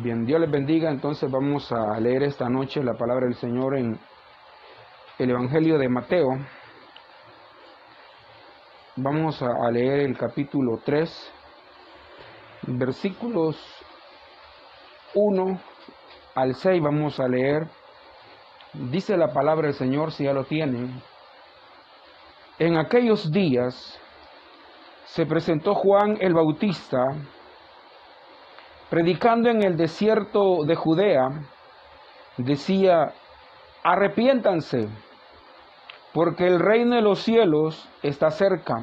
Bien, Dios les bendiga. Entonces vamos a leer esta noche la palabra del Señor en el Evangelio de Mateo. Vamos a leer el capítulo 3, versículos 1 al 6. Vamos a leer. Dice la palabra del Señor, si ya lo tienen. En aquellos días se presentó Juan el Bautista predicando en el desierto de Judea, decía, arrepiéntanse, porque el reino de los cielos está cerca.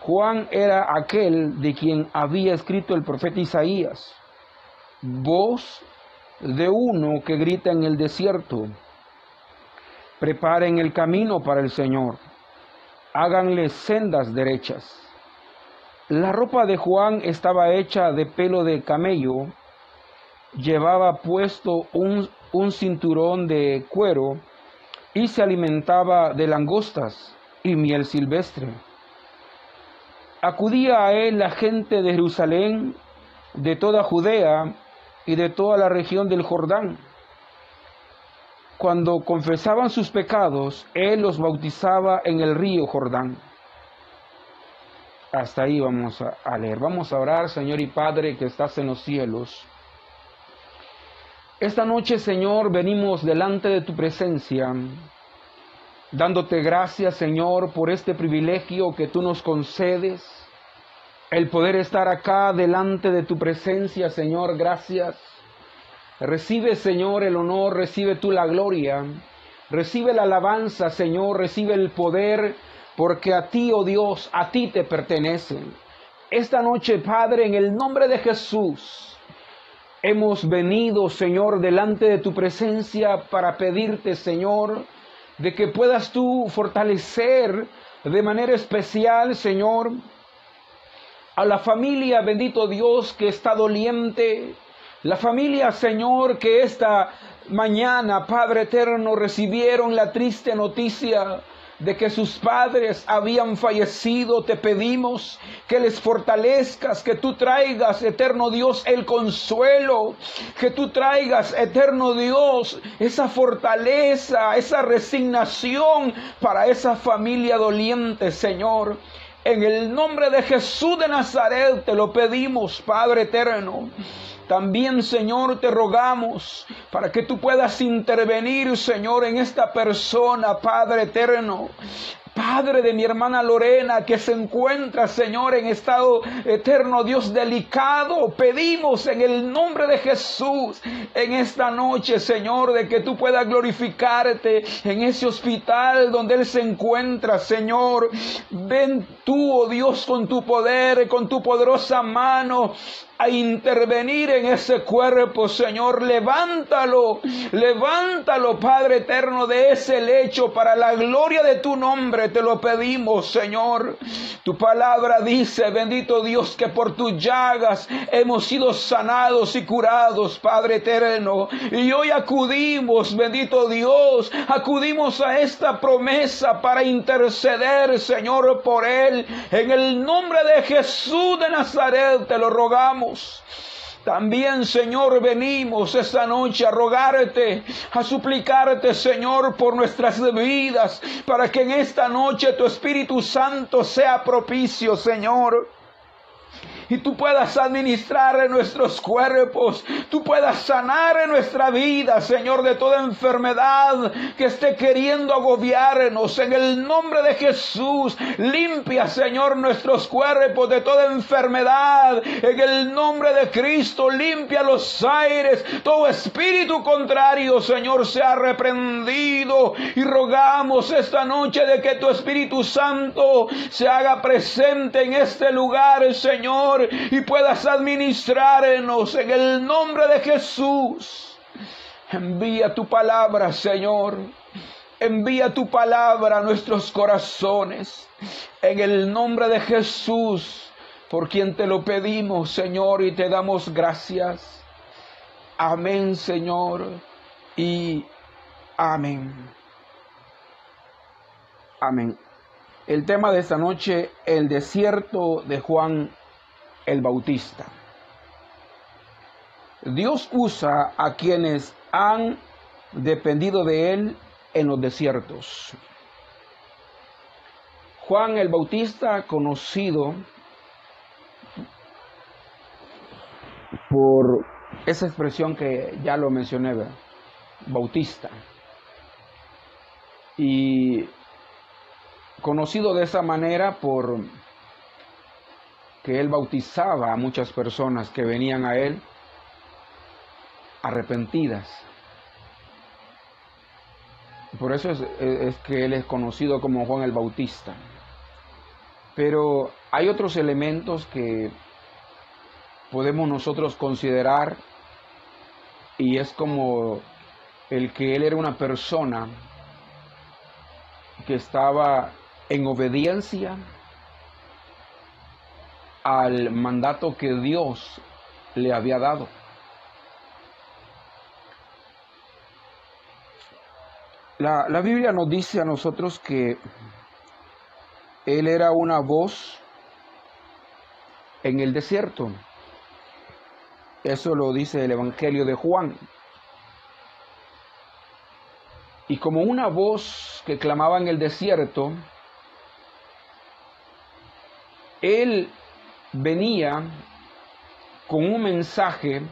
Juan era aquel de quien había escrito el profeta Isaías, voz de uno que grita en el desierto, preparen el camino para el Señor, háganle sendas derechas. La ropa de Juan estaba hecha de pelo de camello, llevaba puesto un, un cinturón de cuero y se alimentaba de langostas y miel silvestre. Acudía a él la gente de Jerusalén, de toda Judea y de toda la región del Jordán. Cuando confesaban sus pecados, él los bautizaba en el río Jordán. Hasta ahí vamos a, leer. Vamos a orar, Señor y Padre que estás en los cielos. Esta noche, Señor, venimos delante de tu presencia, dándote gracias, Señor, por este privilegio que tú nos concedes, el poder estar acá delante de tu presencia, Señor, gracias. Recibe, Señor, el honor, recibe tú la gloria, recibe la alabanza, Señor, recibe el poder, porque a ti, oh Dios, a ti te pertenecen. Esta noche, Padre, en el nombre de Jesús, hemos venido, Señor, delante de tu presencia para pedirte, Señor, de que puedas tú fortalecer de manera especial, Señor, a la familia, bendito Dios, que está doliente, la familia, Señor, que esta mañana, Padre eterno, recibieron la triste noticia de que sus padres habían fallecido, te pedimos que les fortalezcas, que tú traigas, eterno Dios, el consuelo, que tú traigas, eterno Dios, esa fortaleza, esa resignación para esa familia doliente, Señor. En el nombre de Jesús de Nazaret te lo pedimos, Padre eterno. También, Señor, te rogamos para que tú puedas intervenir, Señor, en esta persona, Padre eterno. Padre de mi hermana Lorena, que se encuentra, Señor, en estado eterno, Dios delicado, pedimos en el nombre de Jesús en esta noche, Señor, de que tú puedas glorificarte en ese hospital donde Él se encuentra, Señor. Ven tú, oh Dios, con tu poder, con tu poderosa mano a intervenir en ese cuerpo, Señor. Levántalo, levántalo, Padre eterno, de ese lecho para la gloria de tu nombre. Te lo pedimos, Señor. Tu palabra dice, bendito Dios, que por tus llagas hemos sido sanados y curados, Padre eterno. Y hoy acudimos, bendito Dios, acudimos a esta promesa para interceder, Señor, por él. En el nombre de Jesús de Nazaret te lo rogamos. También, Señor, venimos esta noche a rogarte, a suplicarte, Señor, por nuestras vidas, para que en esta noche tu Espíritu Santo sea propicio, Señor y tú puedas administrar en nuestros cuerpos, tú puedas sanar en nuestra vida, Señor, de toda enfermedad que esté queriendo agobiarnos. En el nombre de Jesús, limpia, Señor, nuestros cuerpos de toda enfermedad. En el nombre de Cristo, limpia los aires. Todo espíritu contrario, Señor, sea reprendido. Y rogamos esta noche de que tu Espíritu Santo se haga presente en este lugar, Señor y puedas administrarnos en el nombre de Jesús. Envía tu palabra, Señor. Envía tu palabra a nuestros corazones. En el nombre de Jesús, por quien te lo pedimos, Señor, y te damos gracias. Amén, Señor. Y amén. Amén. El tema de esta noche, el desierto de Juan el Bautista. Dios usa a quienes han dependido de Él en los desiertos. Juan el Bautista, conocido por esa expresión que ya lo mencioné, Bautista. Y conocido de esa manera por que él bautizaba a muchas personas que venían a él arrepentidas. Por eso es, que él es conocido como Juan el Bautista. Pero hay otros elementos que podemos nosotros considerar y es como el que él era una persona que estaba en obediencia al mandato que Dios le había dado. La, la, Biblia nos dice a nosotros que Él era una voz en el desierto. Eso lo dice el Evangelio de Juan. Y como una voz que clamaba en el desierto, Él venía con un mensaje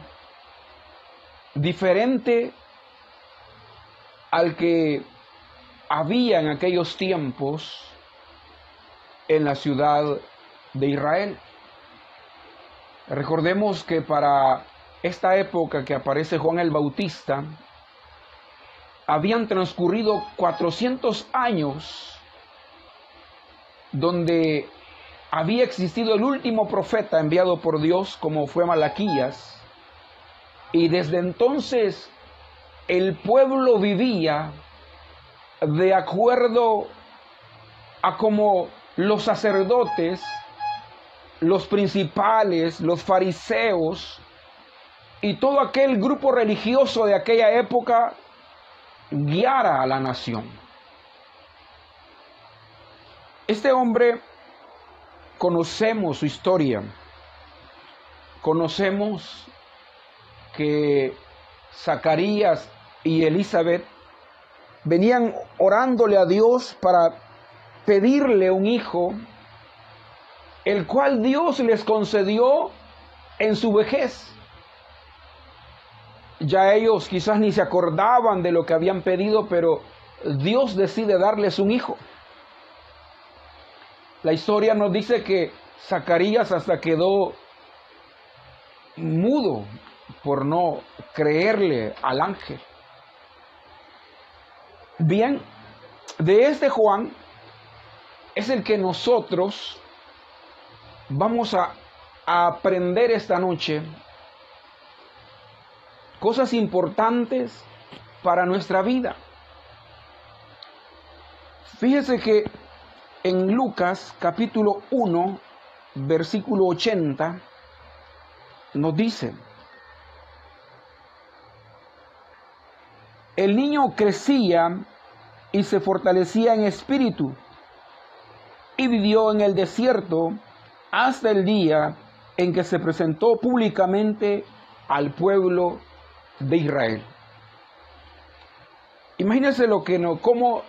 diferente al que había en aquellos tiempos en la ciudad de Israel. Recordemos que para esta época que aparece Juan el Bautista, habían transcurrido 400 años donde había existido el último profeta enviado por Dios como fue Malaquías y desde entonces el pueblo vivía de acuerdo a como los sacerdotes, los principales, los fariseos y todo aquel grupo religioso de aquella época guiara a la nación. Este hombre conocemos su historia, conocemos que Zacarías y Elizabeth venían orándole a Dios para pedirle un hijo, el cual Dios les concedió en su vejez. Ya ellos quizás ni se acordaban de lo que habían pedido, pero Dios decide darles un hijo. La historia nos dice que Zacarías hasta quedó mudo por no creerle al ángel. Bien, de este Juan es el que nosotros vamos a, aprender esta noche cosas importantes para nuestra vida. Fíjese que en Lucas capítulo 1, versículo 80, nos dice, el niño crecía y se fortalecía en espíritu y vivió en el desierto hasta el día en que se presentó públicamente al pueblo de Israel. Imagínense lo que no, cómo,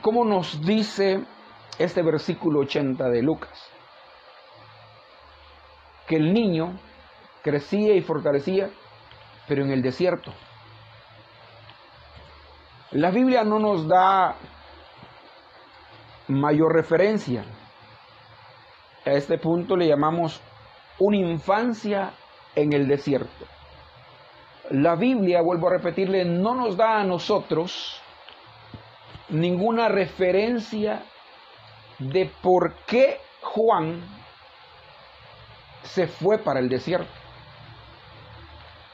cómo nos dice este versículo 80 de Lucas. Que el niño crecía y fortalecía, pero en el desierto. La Biblia no nos da mayor referencia. A este punto le llamamos una infancia en el desierto. La Biblia, vuelvo a repetirle, no nos da a nosotros ninguna referencia de por qué Juan se fue para el desierto.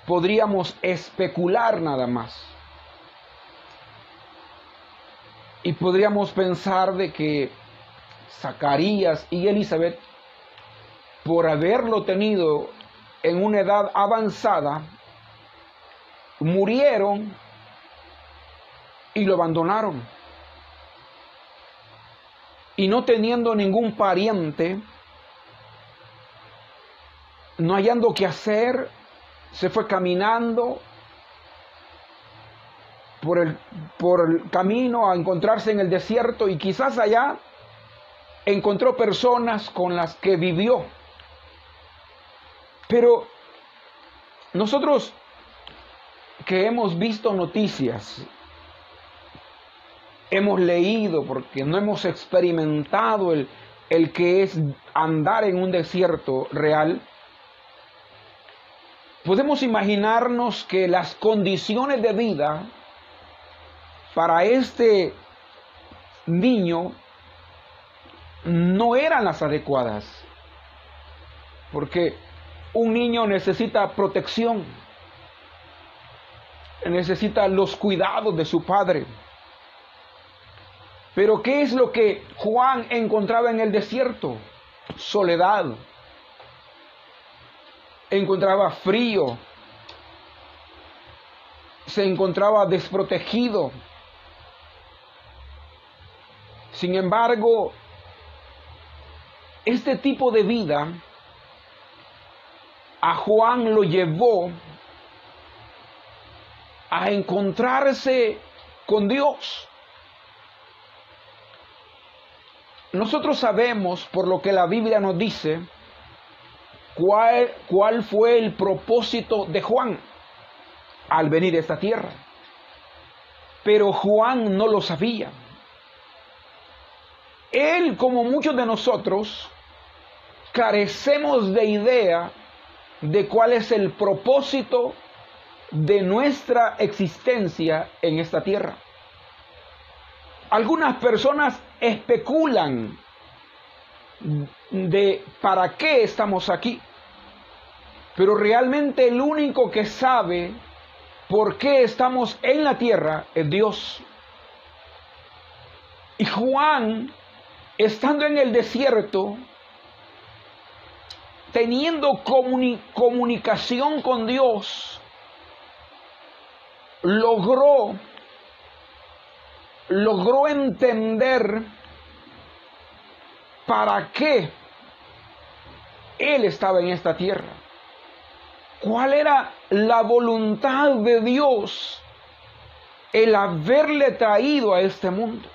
Podríamos especular nada más. Y podríamos pensar de que Zacarías y Elizabeth, por haberlo tenido en una edad avanzada, murieron y lo abandonaron y no teniendo ningún pariente, no hallando qué hacer, se fue caminando por el, por el camino a encontrarse en el desierto y quizás allá encontró personas con las que vivió. Pero nosotros que hemos visto noticias, hemos leído, porque no hemos experimentado el, el que es andar en un desierto real, podemos imaginarnos que las condiciones de vida para este niño no eran las adecuadas. Porque un niño necesita protección, necesita los cuidados de su padre. Pero ¿qué es lo que Juan encontraba en el desierto? Soledad. Encontraba frío. Se encontraba desprotegido. Sin embargo, este tipo de vida a Juan lo llevó a encontrarse con Dios. Nosotros sabemos, por lo que la Biblia nos dice, cuál, cuál fue el propósito de Juan al venir a esta tierra. Pero Juan no lo sabía. Él, como muchos de nosotros, carecemos de idea de cuál es el propósito de nuestra existencia en esta tierra. Algunas personas especulan de para qué estamos aquí, pero realmente el único que sabe por qué estamos en la tierra es Dios. Y Juan, estando en el desierto, teniendo comunicación con Dios, logró, logró entender para qué Él estaba en esta tierra. ¿Cuál era la voluntad de Dios el haberle traído a este mundo?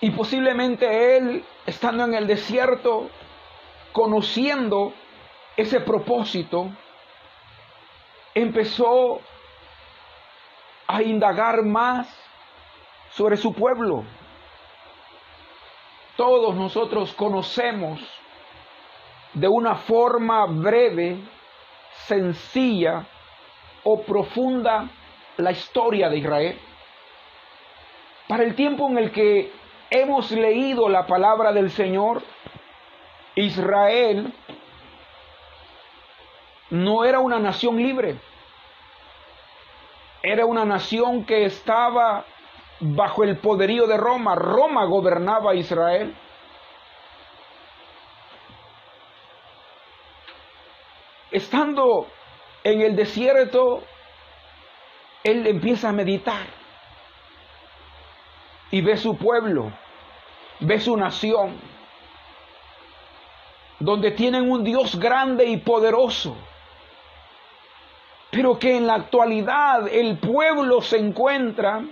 Y posiblemente Él estando en el desierto, conociendo ese propósito, empezó a indagar más sobre su pueblo. Todos nosotros conocemos de una forma breve, sencilla o profunda la historia de Israel. Para el tiempo en el que hemos leído la palabra del Señor, Israel no era una nación libre, era una nación que estaba bajo el poderío de Roma. Roma gobernaba a Israel. Estando en el desierto, él empieza a meditar y ve su pueblo ve su nación, donde tienen un Dios grande y poderoso, pero que en la actualidad el pueblo se encuentra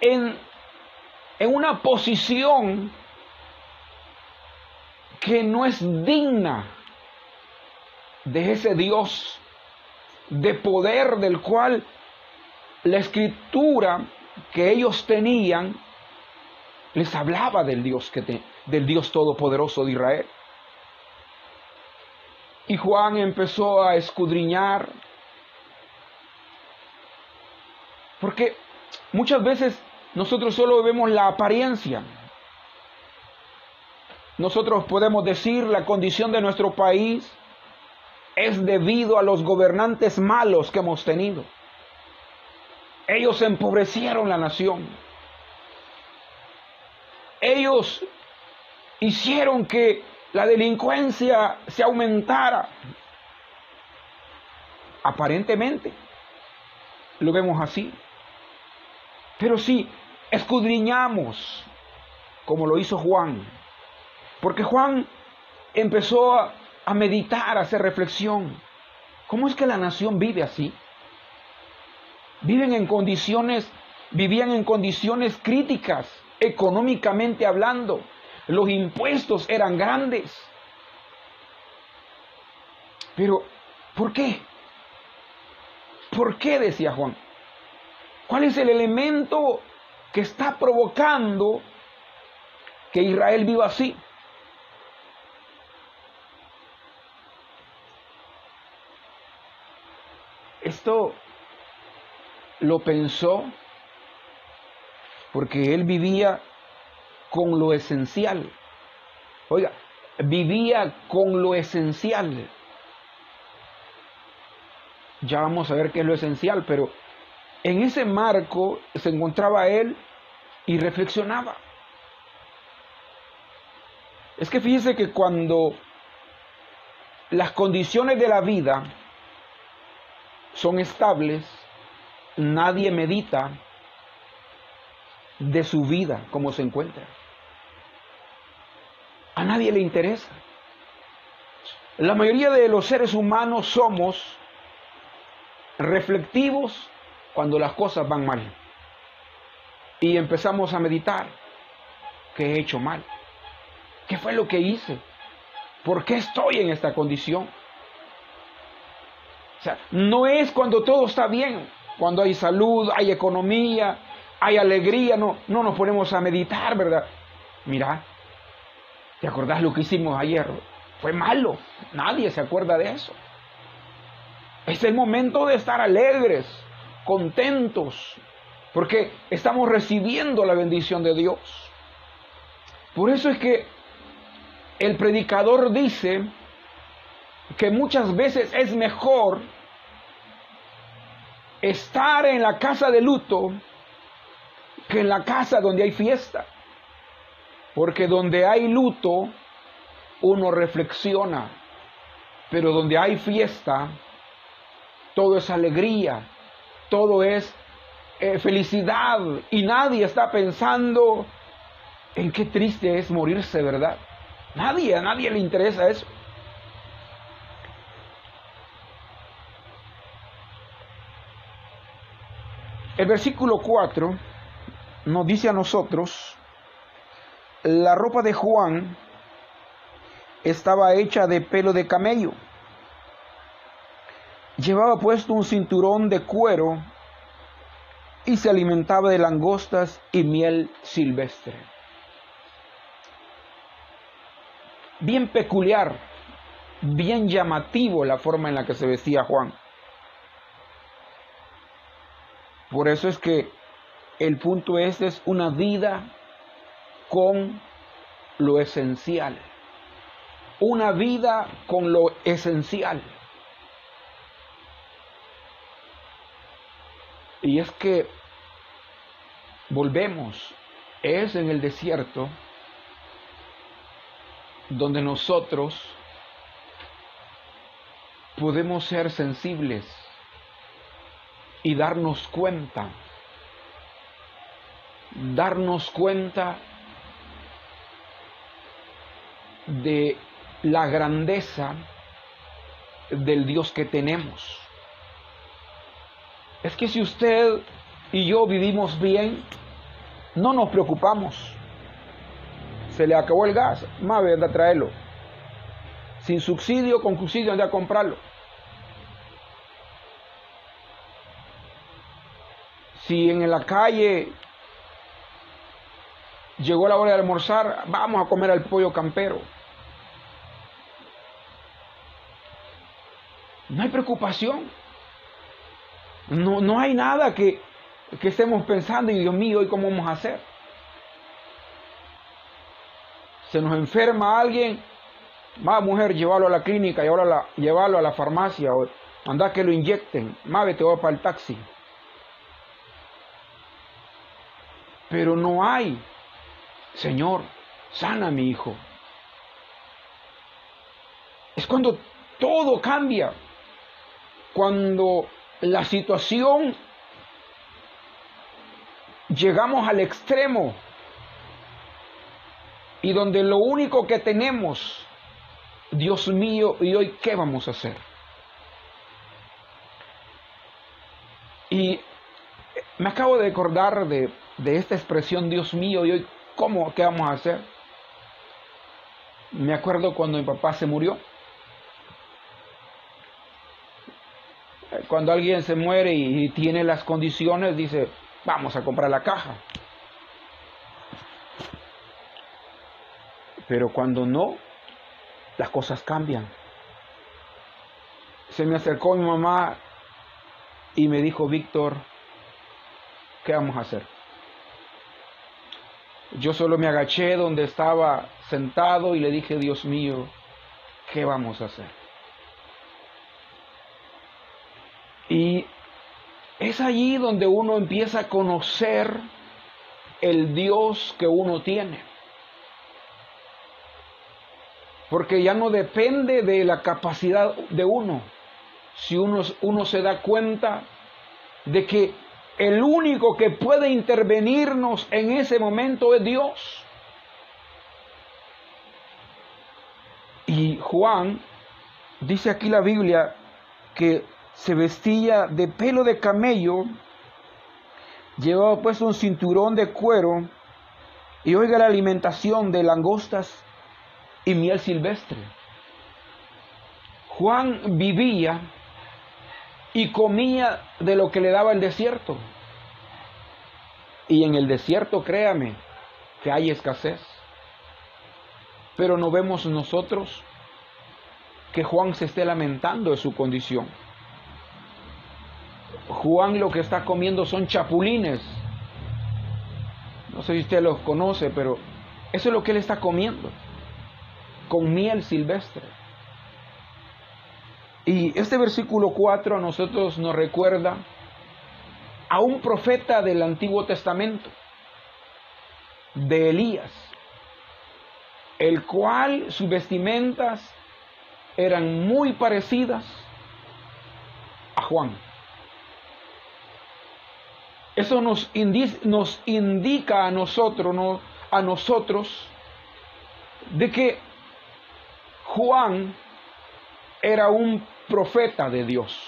en, en una posición que no es digna de ese Dios de poder del cual la escritura que ellos tenían les hablaba del Dios, que del Dios Todopoderoso de Israel. Y Juan empezó a escudriñar, porque muchas veces nosotros solo vemos la apariencia. Nosotros podemos decir la condición de nuestro país es debido a los gobernantes malos que hemos tenido. Ellos empobrecieron la nación ellos hicieron que la delincuencia se aumentara. Aparentemente, lo vemos así. Pero si escudriñamos, como lo hizo Juan, porque Juan empezó a, meditar, a hacer reflexión. ¿Cómo es que la nación vive así? Viven en condiciones, vivían en condiciones críticas, económicamente hablando. Los impuestos eran grandes. Pero, ¿por qué? ¿Por qué? decía Juan. ¿Cuál es el elemento que está provocando que Israel viva así? Esto lo pensó porque él vivía con lo esencial. Oiga, vivía con lo esencial. Ya vamos a ver qué es lo esencial, pero en ese marco se encontraba él y reflexionaba. Es que fíjese que cuando las condiciones de la vida son estables, nadie medita de su vida, cómo se encuentra. A nadie le interesa. La mayoría de los seres humanos somos reflectivos cuando las cosas van mal. Y empezamos a meditar. ¿Qué he hecho mal? ¿Qué fue lo que hice? ¿Por qué estoy en esta condición? O sea, no es cuando todo está bien, cuando hay salud, hay economía, hay alegría, no, no nos ponemos a meditar, ¿verdad? Mira, ¿te acordás lo que hicimos ayer? Fue malo, nadie se acuerda de eso. Es el momento de estar alegres, contentos, porque estamos recibiendo la bendición de Dios. Por eso es que el predicador dice que muchas veces es mejor estar en la casa de luto que en la casa donde hay fiesta. Porque donde hay luto, uno reflexiona. Pero donde hay fiesta, todo es alegría, todo es eh, felicidad. Y nadie está pensando en qué triste es morirse, ¿verdad? Nadie, a nadie le interesa eso. El versículo 4 nos dice a nosotros, la ropa de Juan estaba hecha de pelo de camello. Llevaba puesto un cinturón de cuero y se alimentaba de langostas y miel silvestre. Bien peculiar, bien llamativo la forma en la que se vestía Juan. Por eso es que el punto este es una vida con lo esencial. Una vida con lo esencial. Y es que volvemos, es en el desierto donde nosotros podemos ser sensibles y darnos cuenta, darnos cuenta de la grandeza del Dios que tenemos. Es que si usted y yo vivimos bien, no nos preocupamos. Se le acabó el gas, más anda a traerlo. Sin subsidio, con subsidio anda a comprarlo. Si en la calle llegó la hora de almorzar, vamos a comer al pollo campero. No hay preocupación. No, no hay nada que, que estemos pensando, y Dios mío, ¿y cómo vamos a hacer? Se nos enferma alguien, va mujer, llévalo a la clínica, llévalo a la, a la farmacia, o anda que lo inyecten, más te voy para el taxi. Pero no hay, Señor, sana a mi hijo. Es cuando todo cambia, cuando la situación llegamos al extremo y donde lo único que tenemos Dios mío, ¿y hoy qué vamos a hacer? Y me acabo de acordar de, de esta expresión, Dios mío, ¿y hoy cómo, qué vamos a hacer? Me acuerdo cuando mi papá se murió. Cuando alguien se muere y tiene las condiciones, dice, vamos a comprar la caja. Pero cuando no, las cosas cambian. Se me acercó mi mamá y me dijo, Víctor, ¿qué vamos a hacer? Yo solo me agaché donde estaba sentado y le dije, Dios mío, ¿qué vamos a hacer? Y es allí donde uno empieza a conocer el Dios que uno tiene. Porque ya no depende de la capacidad de uno. Si uno, uno se da cuenta de que el único que puede intervenirnos en ese momento es Dios. Y Juan, dice aquí la Biblia, que se vestía de pelo de camello, llevaba puesto un cinturón de cuero y oiga la alimentación de langostas y miel silvestre. Juan vivía y comía de lo que le daba el desierto. Y en el desierto, créame, que hay escasez. Pero no vemos nosotros que Juan se esté lamentando de su condición. Juan lo que está comiendo son chapulines. No sé si usted los conoce, pero eso es lo que él está comiendo, con miel silvestre. Y este versículo 4 a nosotros nos recuerda a un profeta del Antiguo Testamento, de Elías, el cual sus vestimentas eran muy parecidas a Juan. Eso nos, nos indica a nosotros, ¿no? a nosotros, de que Juan era un profeta de Dios.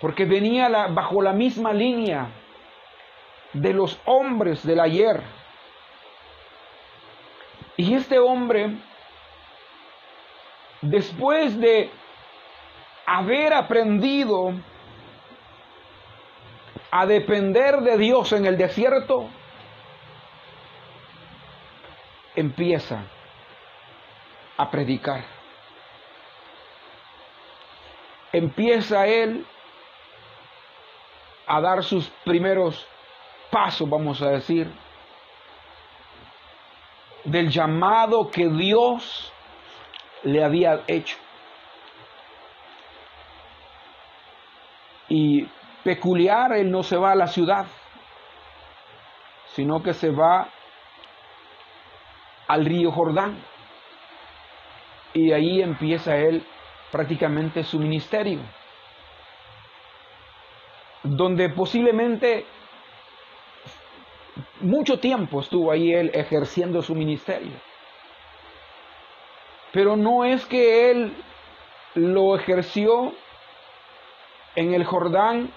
Porque venía bajo la misma línea de los hombres del ayer. Y este hombre, después de haber aprendido a depender de Dios en el desierto, empieza a predicar empieza él a dar sus primeros pasos, vamos a decir, del llamado que Dios le había hecho. Y peculiar, él no se va a la ciudad, sino que se va al río Jordán. Y ahí empieza él prácticamente su ministerio, donde posiblemente mucho tiempo estuvo ahí él ejerciendo su ministerio. Pero no es que él lo ejerció en el Jordán.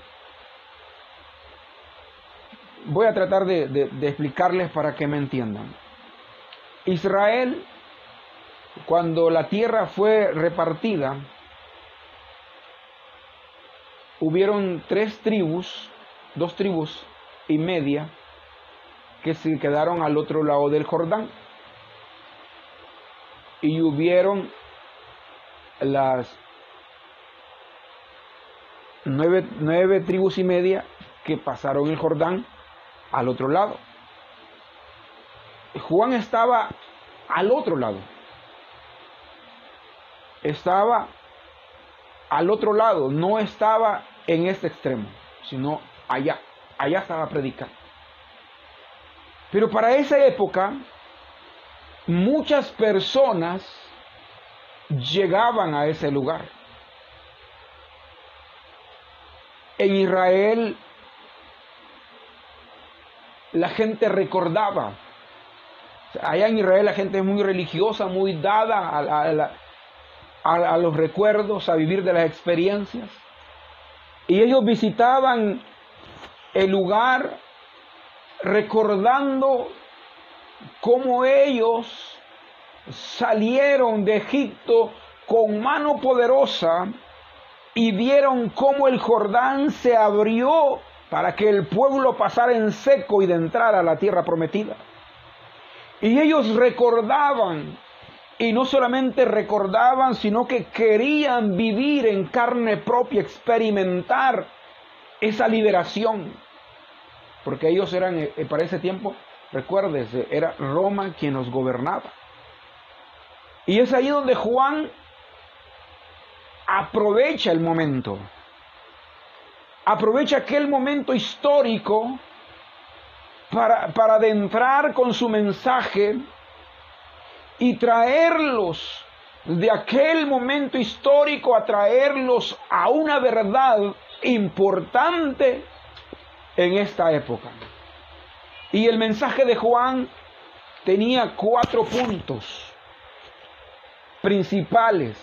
Voy a tratar de, de explicarles para que me entiendan. Israel cuando la tierra fue repartida, hubieron tres tribus, dos tribus y media, que se quedaron al otro lado del Jordán. Y hubieron las nueve, nueve tribus y media que pasaron el Jordán al otro lado. Juan estaba al otro lado estaba al otro lado, no estaba en este extremo, sino allá, allá estaba predicando. Pero para esa época, muchas personas llegaban a ese lugar. En Israel, la gente recordaba Allá en Israel la gente es muy religiosa, muy dada a, los recuerdos, a vivir de las experiencias. Y ellos visitaban el lugar recordando cómo ellos salieron de Egipto con mano poderosa y vieron cómo el Jordán se abrió para que el pueblo pasara en seco y de entrar a la tierra prometida. Y ellos recordaban, y no solamente recordaban, sino que querían vivir en carne propia, experimentar esa liberación. Porque ellos eran, eh, para ese tiempo, recuérdese, era Roma quien los gobernaba. Y es ahí donde Juan aprovecha el momento. Aprovecha aquel momento histórico para, para adentrar con su mensaje y traerlos de aquel momento histórico a traerlos a una verdad importante en esta época. Y el mensaje de Juan tenía cuatro puntos principales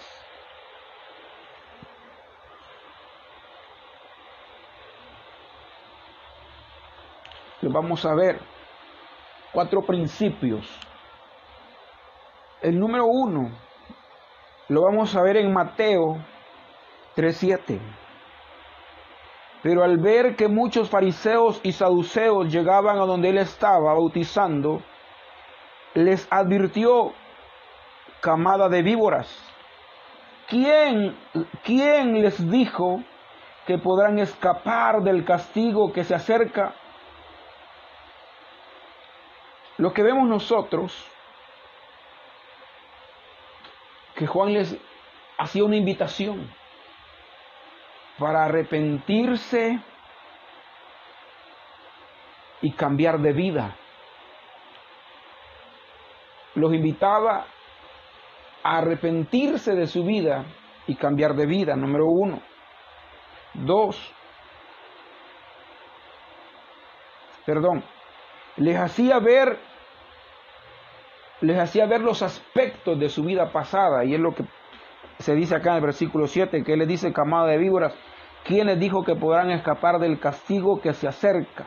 vamos a ver cuatro principios. El número uno lo vamos a ver en Mateo 3.7. Pero al ver que muchos fariseos y saduceos llegaban a donde él estaba bautizando, les advirtió camada de víboras. ¿Quién, ¿Quién les dijo que podrán escapar del castigo que se acerca? Lo que vemos nosotros, que Juan les hacía una invitación para arrepentirse y cambiar de vida. Los invitaba a arrepentirse de su vida y cambiar de vida, número uno. Dos, perdón, les hacía ver les hacía ver los aspectos de su vida pasada y es lo que se dice acá en el versículo 7 que les dice camada de víboras quienes dijo que podrán escapar del castigo que se acerca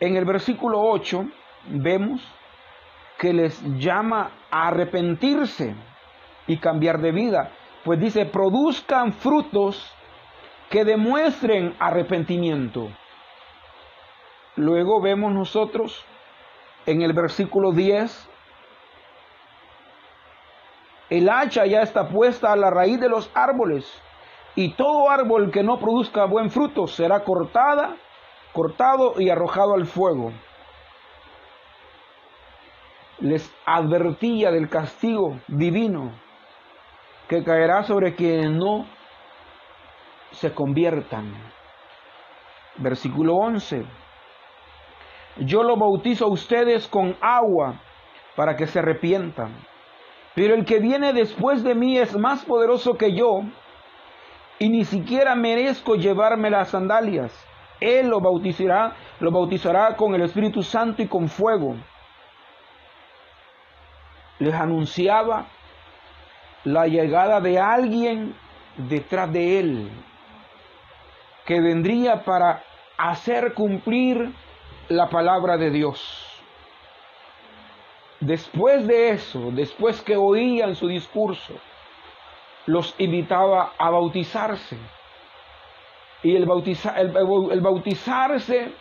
en el versículo 8 vemos que les llama a arrepentirse y cambiar de vida. Pues dice produzcan frutos que demuestren arrepentimiento. Luego vemos nosotros en el versículo 10, el hacha ya está puesta a la raíz de los árboles y todo árbol que no produzca buen fruto será cortada, cortado y arrojado al fuego. Les advertía del castigo divino que caerá sobre quienes no se conviertan. Versículo 11 yo lo bautizo a ustedes con agua para que se arrepientan. Pero el que viene después de mí es más poderoso que yo y ni siquiera merezco llevarme las sandalias. Él lo bautizará, lo bautizará con el Espíritu Santo y con fuego. Les anunciaba la llegada de alguien detrás de él que vendría para hacer cumplir la palabra de Dios. Después de eso, después que oían su discurso, los invitaba a bautizarse. Y el, el, bautizarse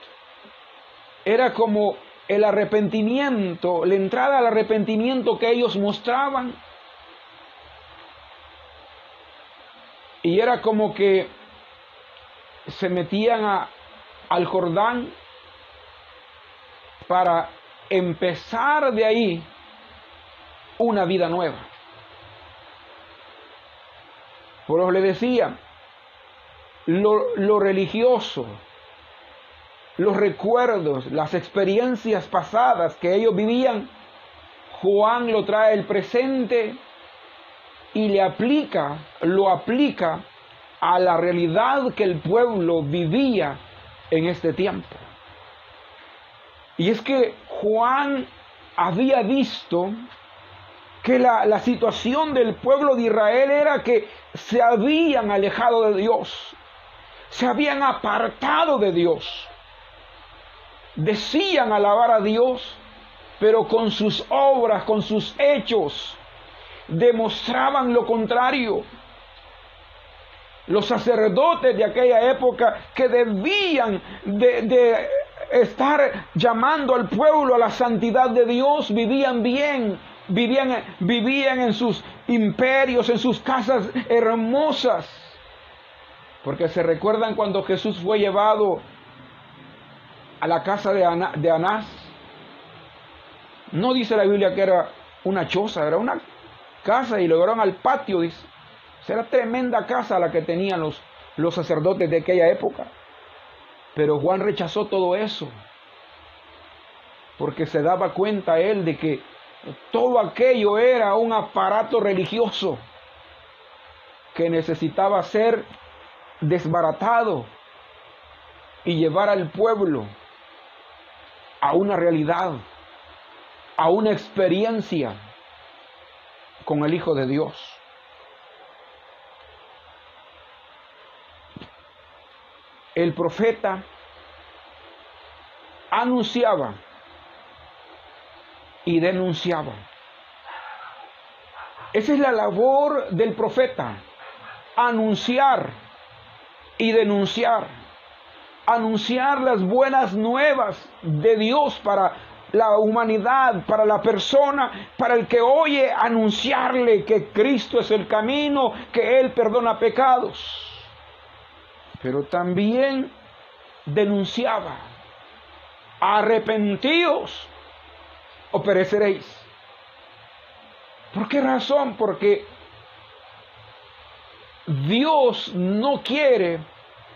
era como el arrepentimiento, la entrada al arrepentimiento que ellos mostraban. Y era como que se metían a, al Jordán para empezar de ahí una vida nueva. Por eso le decía, lo, religioso, los recuerdos, las experiencias pasadas que ellos vivían, Juan lo trae el presente y le aplica, lo aplica a la realidad que el pueblo vivía en este tiempo. Y es que Juan había visto que la, la, situación del pueblo de Israel era que se habían alejado de Dios, se habían apartado de Dios. Decían alabar a Dios, pero con sus obras, con sus hechos, demostraban lo contrario. Los sacerdotes de aquella época que debían de, estar llamando al pueblo a la santidad de Dios, vivían bien, vivían, vivían en sus imperios, en sus casas hermosas. Porque se recuerdan cuando Jesús fue llevado a la casa de, Anás. No dice la Biblia que era una choza, era una casa y lo llevaron al patio, dice. Era tremenda casa la que tenían los, los sacerdotes de aquella época. Pero Juan rechazó todo eso. Porque se daba cuenta él de que todo aquello era un aparato religioso que necesitaba ser desbaratado y llevar al pueblo a una realidad, a una experiencia con el Hijo de Dios. El profeta anunciaba y denunciaba. Esa es la labor del profeta, anunciar y denunciar, anunciar las buenas nuevas de Dios para la humanidad, para la persona, para el que oye anunciarle que Cristo es el camino, que Él perdona pecados. Pero también denunciaba, arrepentíos o pereceréis. ¿Por qué razón? Porque Dios no quiere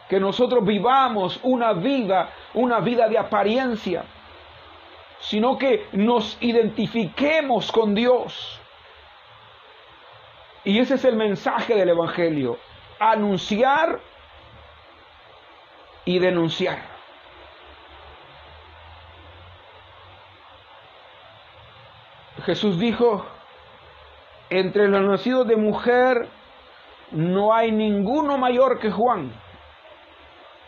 que nosotros vivamos una vida, una vida de apariencia sino que nos identifiquemos con Dios. Y ese es el mensaje del Evangelio, anunciar y denunciar. Jesús dijo, entre los nacidos de mujer no hay ninguno mayor que Juan.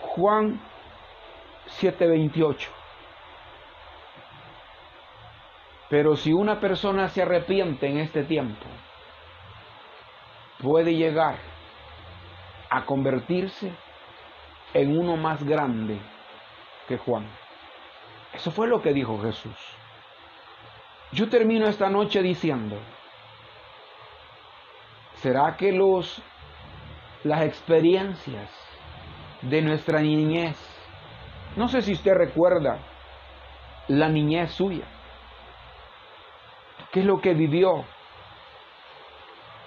Juan 7:28. Pero si una persona se arrepiente en este tiempo, puede llegar a convertirse en uno más grande que Juan. Eso fue lo que dijo Jesús. Yo termino esta noche diciendo, ¿será que los las experiencias de nuestra niñez, no sé si usted recuerda la niñez suya, qué es lo que vivió.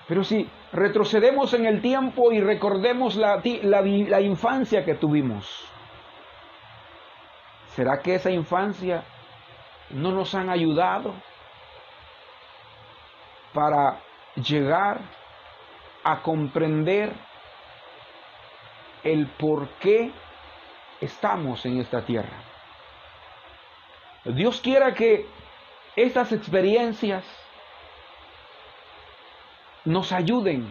Pero si retrocedemos en el tiempo y recordemos la, la, infancia que tuvimos, ¿será que esa infancia no nos han ayudado para llegar a comprender el por qué estamos en esta tierra? Dios quiera que estas experiencias nos ayuden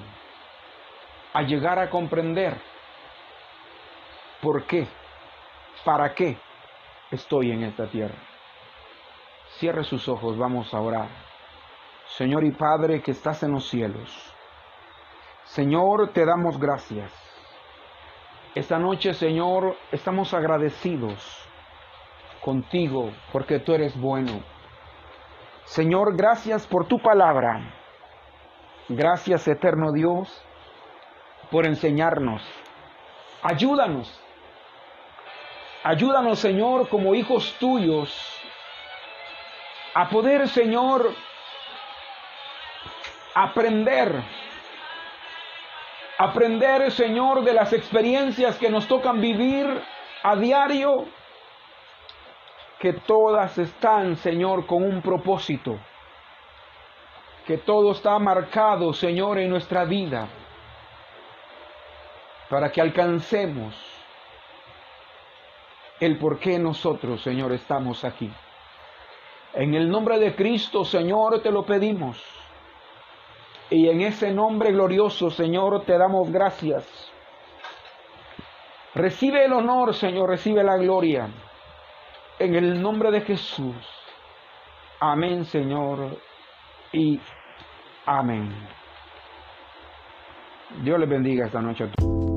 a llegar a comprender por qué, para qué estoy en esta tierra. Cierre sus ojos, vamos a orar. Señor y Padre que estás en los cielos, Señor, te damos gracias. Esta noche, Señor, estamos agradecidos contigo porque tú eres bueno Señor, gracias por tu palabra. Gracias, eterno Dios, por enseñarnos. Ayúdanos. Ayúdanos, Señor, como hijos tuyos, a poder, Señor, aprender. Aprender, Señor, de las experiencias que nos tocan vivir a diario que todas están, Señor, con un propósito, que todo está marcado, Señor, en nuestra vida, para que alcancemos el por qué nosotros, Señor, estamos aquí. En el nombre de Cristo, Señor, te lo pedimos. Y en ese nombre glorioso, Señor, te damos gracias. Recibe el honor, Señor, recibe la gloria. En el nombre de Jesús. Amén, Señor. Y amén. Dios les bendiga esta noche a todos.